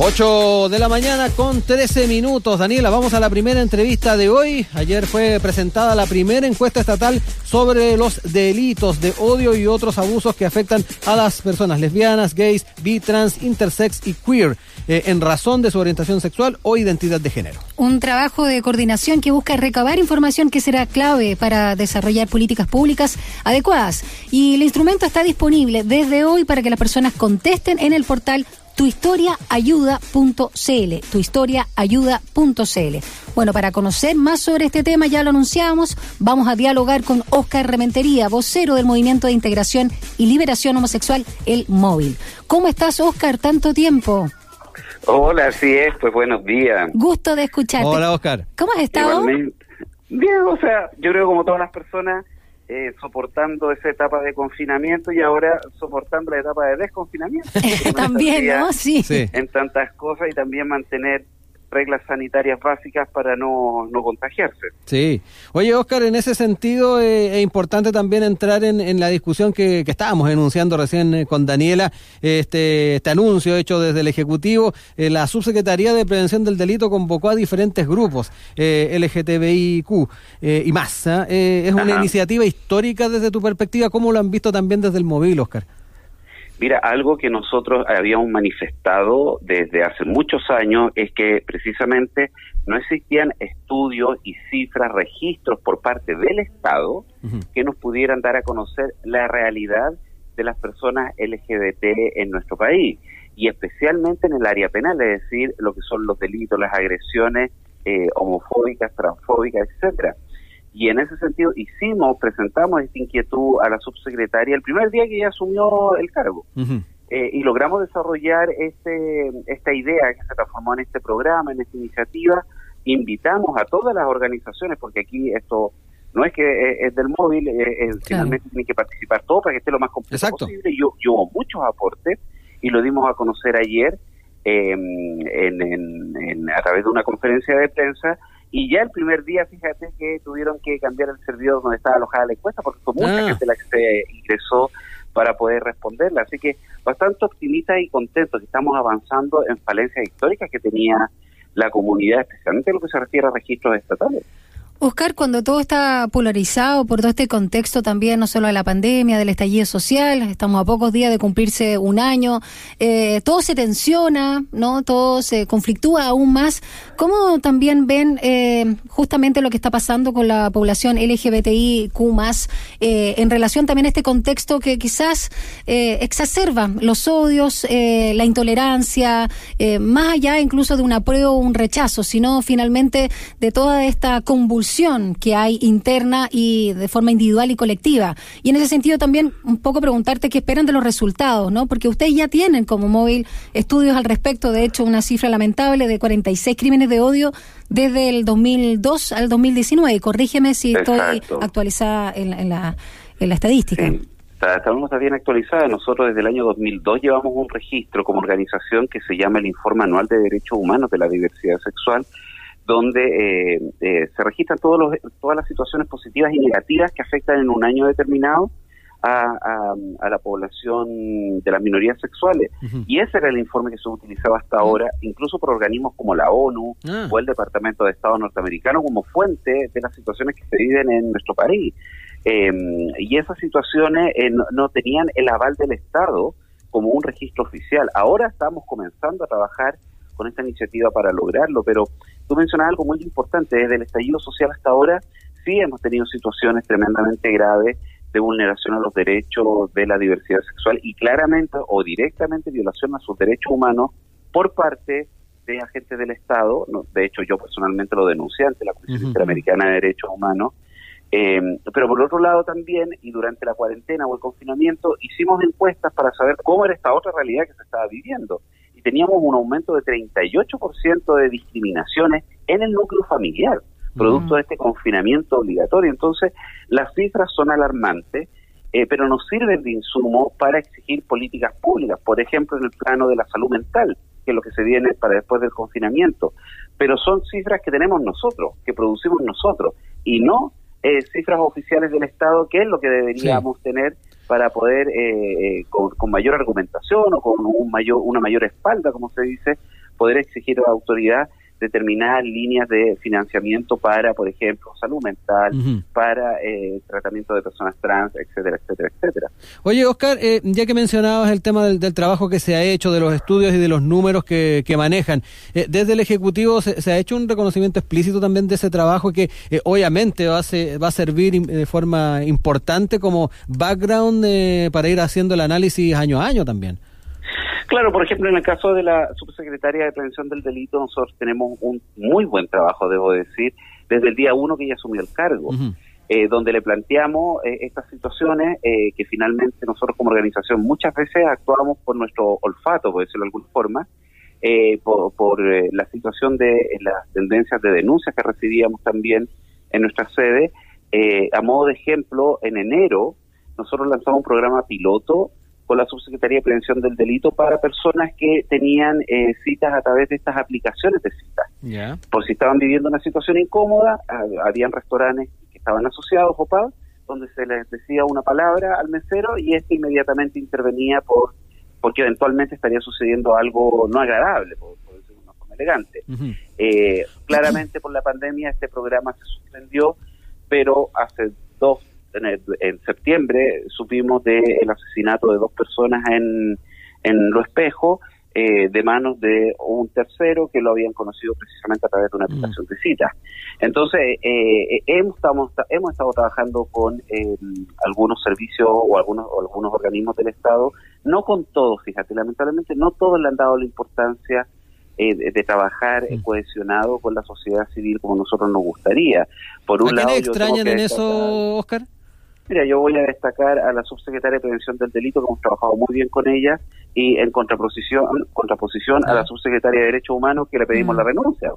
8 de la mañana con 13 minutos. Daniela, vamos a la primera entrevista de hoy. Ayer fue presentada la primera encuesta estatal sobre los delitos de odio y otros abusos que afectan a las personas lesbianas, gays, bi, trans, intersex y queer eh, en razón de su orientación sexual o identidad de género. Un trabajo de coordinación que busca recabar información que será clave para desarrollar políticas públicas adecuadas. Y el instrumento está disponible desde hoy para que las personas contesten en el portal tuhistoriaayuda.cl, tuhistoriaayuda.cl. Bueno, para conocer más sobre este tema, ya lo anunciamos, vamos a dialogar con Oscar Rementería, vocero del Movimiento de Integración y Liberación Homosexual, El Móvil. ¿Cómo estás, Oscar? Tanto tiempo. Hola, así es, pues buenos días. Gusto de escucharte. Hola, Oscar. ¿Cómo has estado? Bien, o sea, yo creo como todas las personas, eh, soportando esa etapa de confinamiento y ahora soportando la etapa de desconfinamiento. también, ¿no? Sí. En tantas cosas y también mantener reglas sanitarias básicas para no, no contagiarse. Sí. Oye, Oscar, en ese sentido eh, es importante también entrar en, la discusión que, estábamos enunciando recién eh, con Daniela, este, este anuncio hecho desde el Ejecutivo. Eh, la Subsecretaría de Prevención del Delito convocó a diferentes grupos LGTBIQ y más. es una iniciativa histórica desde tu perspectiva. ¿Cómo lo han visto también desde el móvil, Oscar? Mira, algo que nosotros habíamos manifestado desde hace muchos años es que precisamente no existían estudios y cifras, registros por parte del Estado que nos pudieran dar a conocer la realidad de las personas LGBT en nuestro país y especialmente en el área penal, es decir, lo que son los delitos, las agresiones eh, homofóbicas, transfóbicas, etcétera. Y en ese sentido hicimos, presentamos esta inquietud a la subsecretaria el primer día que ella asumió el cargo. Eh, y logramos desarrollar este, esta idea que se transformó en este programa, en esta iniciativa. Invitamos a todas las organizaciones, porque aquí esto no es que eh, es del móvil, eh, finalmente tienen que participar todos para que esté lo más completo posible. Y, hubo muchos aportes y lo dimos a conocer ayer em, en, a través de una conferencia de prensa y ya el primer día, fíjate que tuvieron que cambiar el servidor donde estaba alojada la encuesta porque fue mucha ah. gente la que se ingresó para poder responderla. Así que bastante optimista y contento que estamos avanzando en falencias históricas que tenía la comunidad, especialmente en lo que se refiere a registros estatales. Oscar, cuando todo está polarizado por todo este contexto también, no solo de la pandemia, del estallido social, estamos a pocos días de cumplirse un año, eh, todo se tensiona, ¿no? Todo se conflictúa aún más. ¿Cómo también ven eh, justamente lo que está pasando con la población LGBTIQ eh, en relación también a este contexto que quizás eh, exacerba los odios, la intolerancia, más allá incluso de un apruebo o un rechazo, sino finalmente de toda esta convulsión que hay interna y de forma individual y colectiva. Y en ese sentido también un poco preguntarte qué esperan de los resultados, ¿no? Porque ustedes ya tienen como móvil estudios al respecto, de hecho una cifra lamentable de 46 crímenes de odio desde el 2002 al 2019. Corrígeme si estoy actualizada en, la, en la estadística. Sí. Estamos bien actualizada. Nosotros desde el año 2002 llevamos un registro como organización que se llama el Informe Anual de Derechos Humanos de la Diversidad Sexual, donde eh, eh, se registran todos los, todas las situaciones positivas y negativas que afectan en un año determinado a, la población de las minorías sexuales. Y ese era el informe que se utilizaba hasta ahora, incluso por organismos como la ONU ah. o el Departamento de Estado norteamericano, como fuente de las situaciones que se viven en nuestro país. Em, y esas situaciones eh, no, tenían el aval del Estado como un registro oficial. Ahora estamos comenzando a trabajar con esta iniciativa para lograrlo, pero tú mencionas algo muy importante, desde el estallido social hasta ahora sí hemos tenido situaciones tremendamente graves de vulneración a los derechos de la diversidad sexual y claramente o directamente violación a sus derechos humanos por parte de agentes del Estado, de hecho yo personalmente lo denuncié ante la Comisión Interamericana de Derechos Humanos, eh, pero por otro lado también, y durante la cuarentena o el confinamiento, hicimos encuestas para saber cómo era esta otra realidad que se estaba viviendo y teníamos un aumento de 38% de discriminaciones en el núcleo familiar, producto de este confinamiento obligatorio. Entonces, las cifras son alarmantes, eh, pero nos sirven de insumo para exigir políticas públicas, por ejemplo, en el plano de la salud mental, que es lo que se viene para después del confinamiento. Pero son cifras que tenemos nosotros, que producimos nosotros, y no eh, cifras oficiales del Estado, que es lo que deberíamos tener para poder, eh, eh, con, mayor argumentación o con un mayor, una mayor espalda, como se dice, poder exigir a la autoridad determinadas líneas de financiamiento para, por ejemplo, salud mental, para eh, tratamiento de personas trans, etcétera, etcétera, etcétera. Oye, Oscar, eh, ya que mencionabas el tema del, trabajo que se ha hecho, de los estudios y de los números que, que manejan, eh, desde el Ejecutivo se, ha hecho un reconocimiento explícito también de ese trabajo que obviamente va a, va a servir de forma importante como background para ir haciendo el análisis año a año también. Claro, por ejemplo, en el caso de la subsecretaria de Prevención del Delito, nosotros tenemos un muy buen trabajo, debo decir, desde el día uno que ella asumió el cargo, eh, donde le planteamos eh, estas situaciones eh, que finalmente nosotros como organización muchas veces actuamos por nuestro olfato, por decirlo de alguna forma, por, la situación de las tendencias de denuncias que recibíamos también en nuestra sede. a modo de ejemplo, en enero nosotros lanzamos un programa piloto con la Subsecretaría de Prevención del Delito para personas que tenían eh, citas a través de estas aplicaciones de citas. Por si estaban viviendo una situación incómoda, habían restaurantes que estaban asociados, OPA, donde se les decía una palabra al mesero y este inmediatamente intervenía por porque eventualmente estaría sucediendo algo no agradable, por, decirlo de una forma elegante. Eh, claramente por la pandemia este programa se suspendió, pero hace dos en, septiembre supimos del asesinato de dos personas en, en Lo Espejo, eh, de manos de un tercero que lo habían conocido precisamente a través de una mm. aplicación de citas. Entonces, eh, eh, hemos, estamos, hemos estado trabajando con algunos servicios o algunos, o algunos organismos del Estado, no con todos, fíjate, lamentablemente no todos le han dado la importancia de, trabajar mm. cohesionado con la sociedad civil como nosotros nos gustaría. Por un ¿A lado, extrañan en eso, Oscar? Mira, yo voy a destacar a la subsecretaria de Prevención del Delito, que hemos trabajado muy bien con ella, y en contraposición, contraposición a la subsecretaria de Derechos Humanos, que le pedimos la renuncia.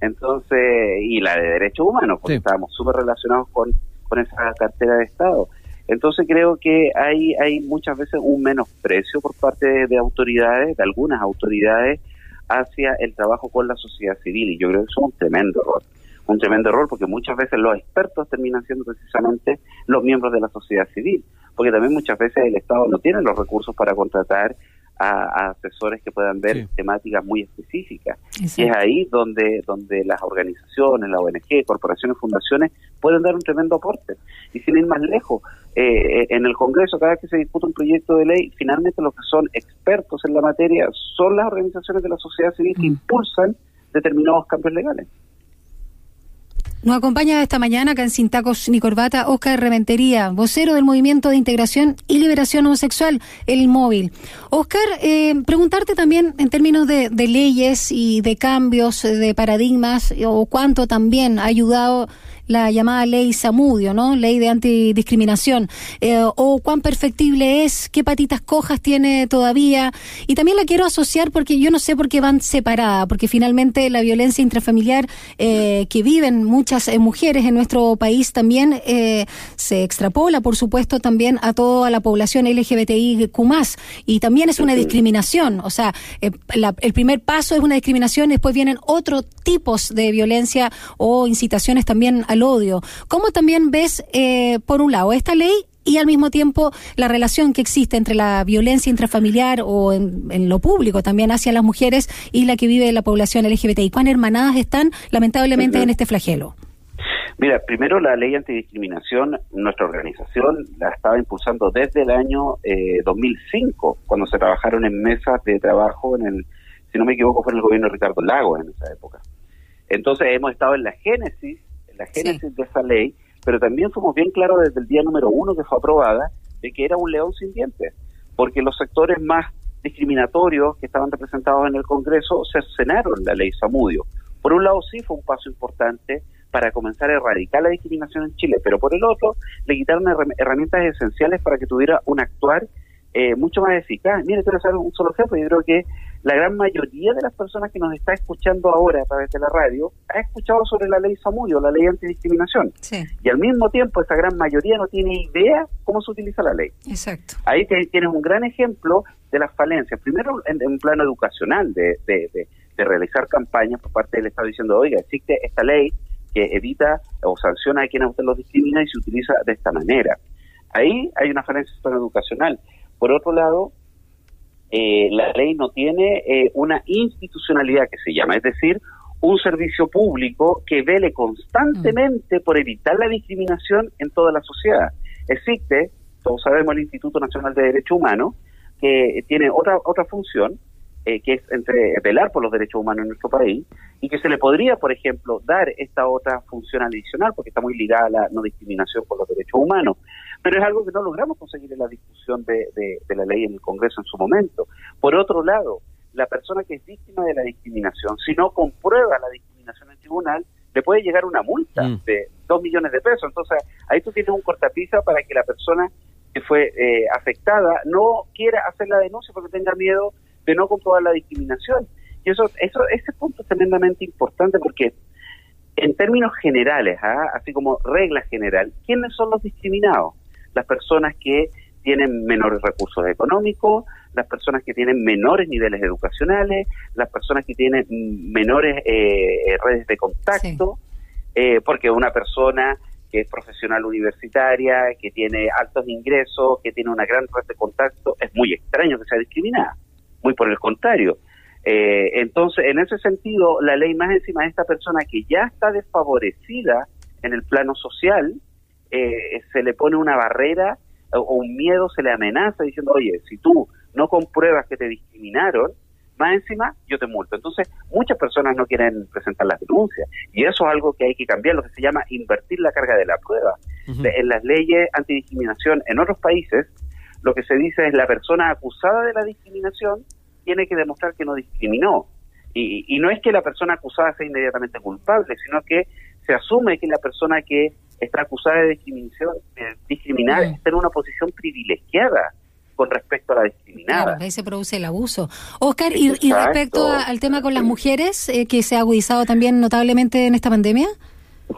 Entonces, y la de Derechos Humanos, porque estábamos súper relacionados con, con esa cartera de Estado. Entonces creo que hay, hay muchas veces un menosprecio por parte de autoridades, de algunas autoridades, hacia el trabajo con la sociedad civil, y yo creo que eso es un tremendo error un tremendo error porque muchas veces los expertos terminan siendo precisamente los miembros de la sociedad civil, porque también muchas veces el Estado no tiene los recursos para contratar a, asesores que puedan ver temáticas muy específicas. Y es ahí donde, donde las organizaciones, la ONG, corporaciones, fundaciones pueden dar un tremendo aporte. Y sin ir más lejos, eh, en el Congreso, cada vez que se discute un proyecto de ley, finalmente los que son expertos en la materia son las organizaciones de la sociedad civil que mm. impulsan determinados cambios legales. Nos acompaña esta mañana acá en Sin Tacos ni Corbata Oscar Reventería, vocero del Movimiento de Integración y Liberación Homosexual, el móvil. Oscar, eh, preguntarte también en términos de, de leyes y de cambios de paradigmas o cuánto también ha ayudado la llamada ley Samudio, ¿no? Ley de antidiscriminación. Eh, o cuán perfectible es, qué patitas cojas tiene todavía. Y también la quiero asociar porque yo no sé por qué van separadas, porque finalmente la violencia intrafamiliar eh, que viven muchas eh, mujeres en nuestro país también se extrapola, por supuesto, también a toda la población LGBTIQ+. Y también es una discriminación. O sea, el primer paso es una discriminación, después vienen otros tipos de violencia o incitaciones también a odio. ¿Cómo también ves, eh, por un lado, esta ley y al mismo tiempo la relación que existe entre la violencia intrafamiliar o en, lo público también hacia las mujeres y la que vive la población LGBTI? ¿Cuán hermanadas están lamentablemente en este flagelo? Mira, primero la ley antidiscriminación, nuestra organización la estaba impulsando desde el año 2005, eh, cuando se trabajaron en mesas de trabajo en el, si no me equivoco, fue en el gobierno de Ricardo Lagos en esa época. Entonces hemos estado en la génesis la génesis de esa ley, pero también fuimos bien claros desde el día número uno que fue aprobada de que era un león sin dientes, porque los sectores más discriminatorios que estaban representados en el Congreso cercenaron la ley Samudio. Por un lado sí fue un paso importante para comenzar a erradicar la discriminación en Chile, pero por el otro le quitaron herramientas esenciales para que tuviera un actuar eh, mucho más eficaz. Mire, quiero hacer un solo ejemplo. Yo creo que la gran mayoría de las personas que nos está escuchando ahora a través de la radio ha escuchado sobre la ley Samudio, la ley antidiscriminación. Y al mismo tiempo, esa gran mayoría no tiene idea cómo se utiliza la ley. Exacto. Ahí tienes un gran ejemplo de las falencias. Primero, en, un plano educacional, de, de, realizar campañas por parte del Estado diciendo, oiga, existe esta ley que evita o sanciona a quienes usted los discrimina y se utiliza de esta manera. Ahí hay una falencia educacional. Por otro lado, eh, la ley no tiene eh, una institucionalidad que se llama, es decir, un servicio público que vele constantemente por evitar la discriminación en toda la sociedad. Existe, todos sabemos, el Instituto Nacional de Derechos Humanos, que tiene otra otra función, eh, que es entre velar por los derechos humanos en nuestro país, y que se le podría, por ejemplo, dar esta otra función adicional, porque está muy ligada a la no discriminación por los derechos humanos. Pero es algo que no logramos conseguir en la discusión de, de la ley en el Congreso en su momento. Por otro lado, la persona que es víctima de la discriminación, si no comprueba la discriminación en el tribunal, le puede llegar una multa mm. de dos millones de pesos. Entonces, ahí tú tienes un cortapisa para que la persona que fue eh, afectada no quiera hacer la denuncia porque tenga miedo de no comprobar la discriminación. Y eso, eso ese punto es tremendamente importante porque en términos generales, ¿ah? así como regla general, ¿quiénes son los discriminados? Las personas que tienen menores recursos económicos, las personas que tienen menores niveles educacionales, las personas que tienen menores eh, eh, redes de contacto, eh, porque una persona que es profesional universitaria, que tiene altos ingresos, que tiene una gran red de contacto, es muy extraño que sea discriminada, muy por el contrario. entonces, en ese sentido, la ley más encima de esta persona que ya está desfavorecida en el plano social, se le pone una barrera o, un miedo, se le amenaza diciendo, oye, si tú no compruebas que te discriminaron, más encima yo te multo. Entonces, muchas personas no quieren presentar las denuncias y eso es algo que hay que cambiar, lo que se llama invertir la carga de la prueba. En las leyes antidiscriminación en otros países, lo que se dice es la persona acusada de la discriminación tiene que demostrar que no discriminó. Y, no es que la persona acusada sea inmediatamente culpable, sino que se asume que la persona que está acusada de discriminación, de discriminar, está en una posición privilegiada con respecto a la discriminada. Claro, ahí se produce el abuso. Oscar, y, respecto al tema con las mujeres, eh, que se ha agudizado también notablemente en esta pandemia.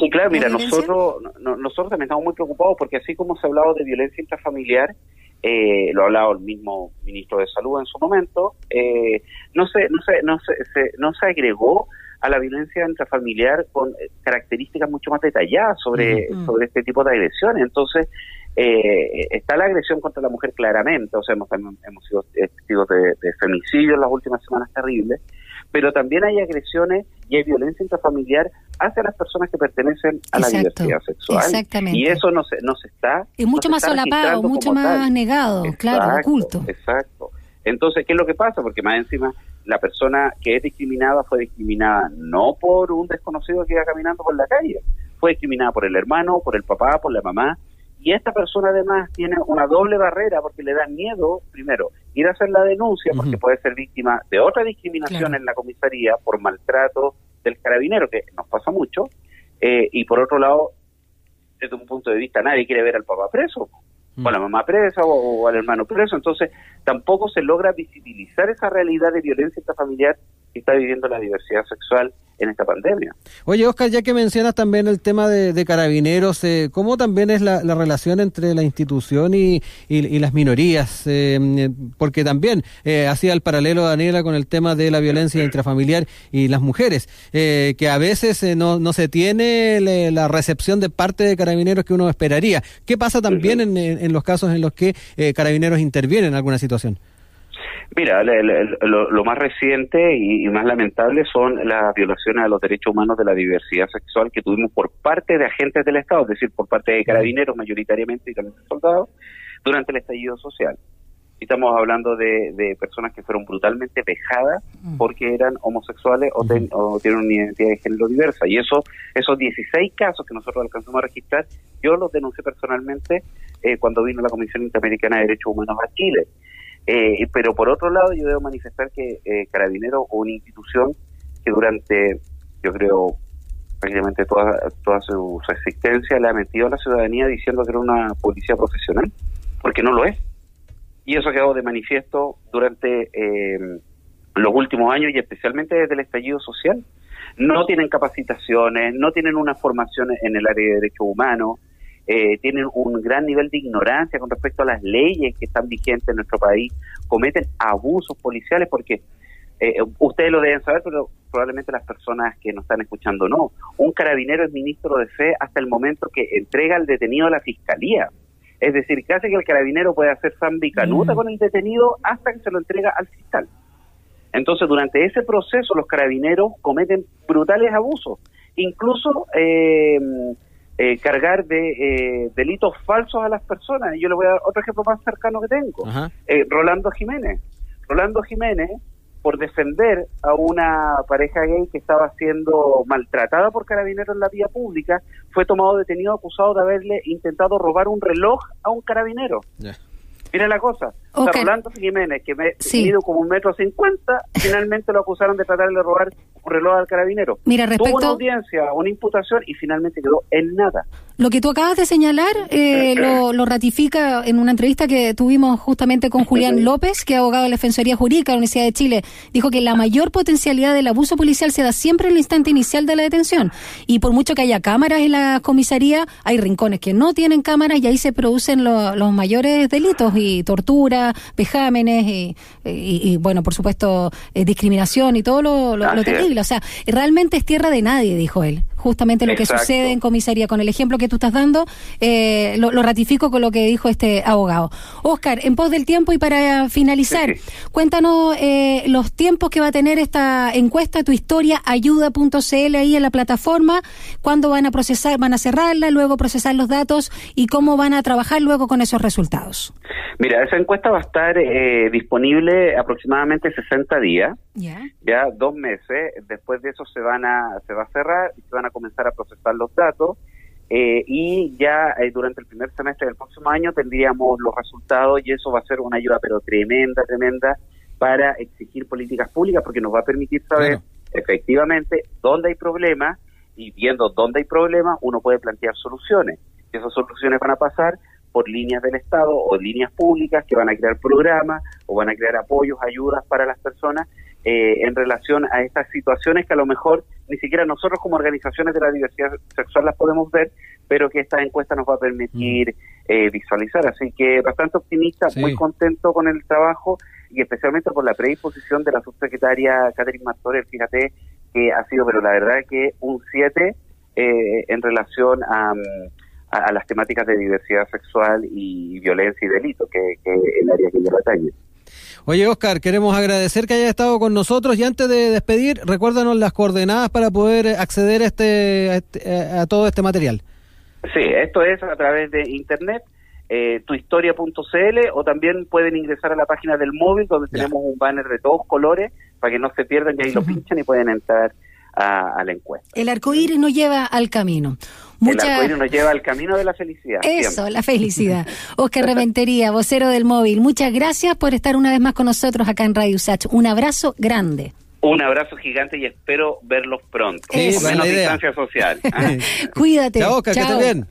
Sí, claro, mira, nosotros, nosotros también estamos muy preocupados porque así como se ha hablado de violencia intrafamiliar, eh, lo ha hablado el mismo ministro de Salud en su momento, eh, no se, no se, no se, no se agregó a la violencia intrafamiliar con eh, características mucho más detalladas sobre, sobre este tipo de agresiones. Entonces, eh, está la agresión contra la mujer claramente, o sea, hemos, hemos sido testigos de, de femicidios en las últimas semanas terribles, pero también hay agresiones y hay violencia intrafamiliar hacia las personas que pertenecen a la diversidad sexual. Exactamente. Y eso no se, no se está... Es mucho más solapado, mucho más negado, claro, oculto. Exacto. Entonces, ¿qué es lo que pasa? Porque más encima la persona que es discriminada fue discriminada no por un desconocido que iba caminando por la calle, fue discriminada por el hermano, por el papá, por la mamá, y esta persona además tiene una doble barrera porque le da miedo, primero, ir a hacer la denuncia porque puede ser víctima de otra discriminación en la comisaría por maltrato del carabinero, que nos pasa mucho, eh, y por otro lado, desde un punto de vista, nadie quiere ver al papá preso, o a la mamá presa, o, al hermano preso, entonces tampoco se logra visibilizar esa realidad de violencia familiar que está viviendo la diversidad sexual en esta pandemia. Oye, Oscar, ya que mencionas también el tema de, carabineros, eh, ¿cómo también es la, relación entre la institución y, las minorías? Eh, porque también eh, hacía el paralelo, Daniela, con el tema de la violencia intrafamiliar y las mujeres, eh, que a veces no, no se tiene la recepción de parte de carabineros que uno esperaría. ¿Qué pasa también en, en, los casos en los que carabineros intervienen en alguna situación? Mira, lo, más reciente y, más lamentable son las violaciones a los derechos humanos de la diversidad sexual que tuvimos por parte de agentes del Estado, es decir, por parte de carabineros mayoritariamente y también de soldados, durante el estallido social. Estamos hablando de, personas que fueron brutalmente vejadas porque eran homosexuales o, tienen una identidad de género diversa. Y eso, esos 16 casos que nosotros alcanzamos a registrar, yo los denuncié personalmente eh, cuando vino la Comisión Interamericana de Derechos Humanos a Chile. Eh, pero por otro lado, yo debo manifestar que eh, Carabinero una institución que durante, yo creo, prácticamente toda, toda su, existencia le ha metido a la ciudadanía diciendo que era una policía profesional, porque no lo es. Y eso ha quedado de manifiesto durante eh, los últimos años y especialmente desde el estallido social. No tienen capacitaciones, no tienen una formación en el área de derechos humanos, eh, tienen un gran nivel de ignorancia con respecto a las leyes que están vigentes en nuestro país, cometen abusos policiales porque eh, ustedes lo deben saber, pero probablemente las personas que nos están escuchando no. Un carabinero es ministro de fe hasta el momento que entrega al detenido a la fiscalía. Es decir, casi que el carabinero puede hacer zambicanuta Mm. con el detenido hasta que se lo entrega al fiscal. Entonces, durante ese proceso, los carabineros cometen brutales abusos, incluso eh, eh, cargar de eh, delitos falsos a las personas. Y yo le voy a dar otro ejemplo más cercano que tengo. Eh, Rolando Jiménez. Rolando Jiménez, por defender a una pareja gay que estaba siendo maltratada por carabineros en la vía pública, fue tomado detenido acusado de haberle intentado robar un reloj a un carabinero. Mira la cosa. O Ok. sea, Rolando Jiménez, que me Sí. mido como un metro cincuenta, finalmente lo acusaron de tratar de robar un reloj al carabinero. Mira, Tuvo una respecto audiencia, una imputación y finalmente quedó en nada. lo que tú acabas de señalar eh, lo, lo ratifica en una entrevista que tuvimos justamente con Julián López, que es abogado de la Defensoría Jurídica de la Universidad de Chile. Dijo que la mayor potencialidad del abuso policial se da siempre en el instante inicial de la detención. Y por mucho que haya cámaras en la comisaría, hay rincones que no tienen cámaras y ahí se producen lo- los mayores delitos y tortura, vejámenes y, y- y, bueno, por supuesto, eh, discriminación y todo lo, lo- terrible. O sea, realmente es tierra de nadie, dijo él. Justamente lo que sucede en comisaría. Con el ejemplo que tú estás dando, eh, lo, lo ratifico con lo que dijo este abogado. Oscar, en pos del tiempo y para finalizar, Sí, cuéntanos eh, los tiempos que va a tener esta encuesta, tu historia, ayuda.cl ahí en la plataforma, cuándo van a procesar, van a cerrarla, luego procesar los datos y cómo van a trabajar luego con esos resultados. Mira, esa encuesta va a estar eh, disponible aproximadamente 60 días. Ya. ya dos meses, después de eso se van a se va a cerrar y se van a comenzar a procesar los datos eh, y ya eh, durante el primer semestre del próximo año tendríamos los resultados y eso va a ser una ayuda pero tremenda, tremenda para exigir políticas públicas porque nos va a permitir saber efectivamente dónde hay problemas y viendo dónde hay problemas uno puede plantear soluciones. Y esas soluciones van a pasar por líneas del Estado o líneas públicas que van a crear programas o van a crear apoyos, ayudas para las personas eh, en relación a estas situaciones que a lo mejor ni siquiera nosotros como organizaciones de la diversidad sexual las podemos ver, pero que esta encuesta nos va a permitir eh, visualizar. Así que bastante optimista, Sí. muy contento con el trabajo y especialmente por la predisposición de la subsecretaria Catherine Martorell, fíjate que ha sido, pero la verdad que un 7 eh, en relación a, mm, a, a las temáticas de diversidad sexual y violencia y delito, que, que es el área que lleva atañe. Oye, Oscar, queremos agradecer que hayas estado con nosotros y antes de despedir, recuérdanos las coordenadas para poder acceder a, este, a, este- a todo este material. Sí, esto es a través de internet, eh, tuhistoria.cl o también pueden ingresar a la página del móvil donde Ya. tenemos un banner de todos colores para que no se pierdan y ahí lo pinchan y pueden entrar a, a la encuesta. El arco iris nos lleva al camino. El arcoíris nos lleva al camino de la felicidad. Eso, siempre. la felicidad. Oscar Reventería, vocero del móvil, muchas gracias por estar una vez más con nosotros acá en Radio Sach. Un abrazo grande. Un abrazo gigante y espero verlos pronto. Sí, con buena menos idea. distancia social. ¿ah? Cuídate. Chao, Oscar, que Chao. estés bien.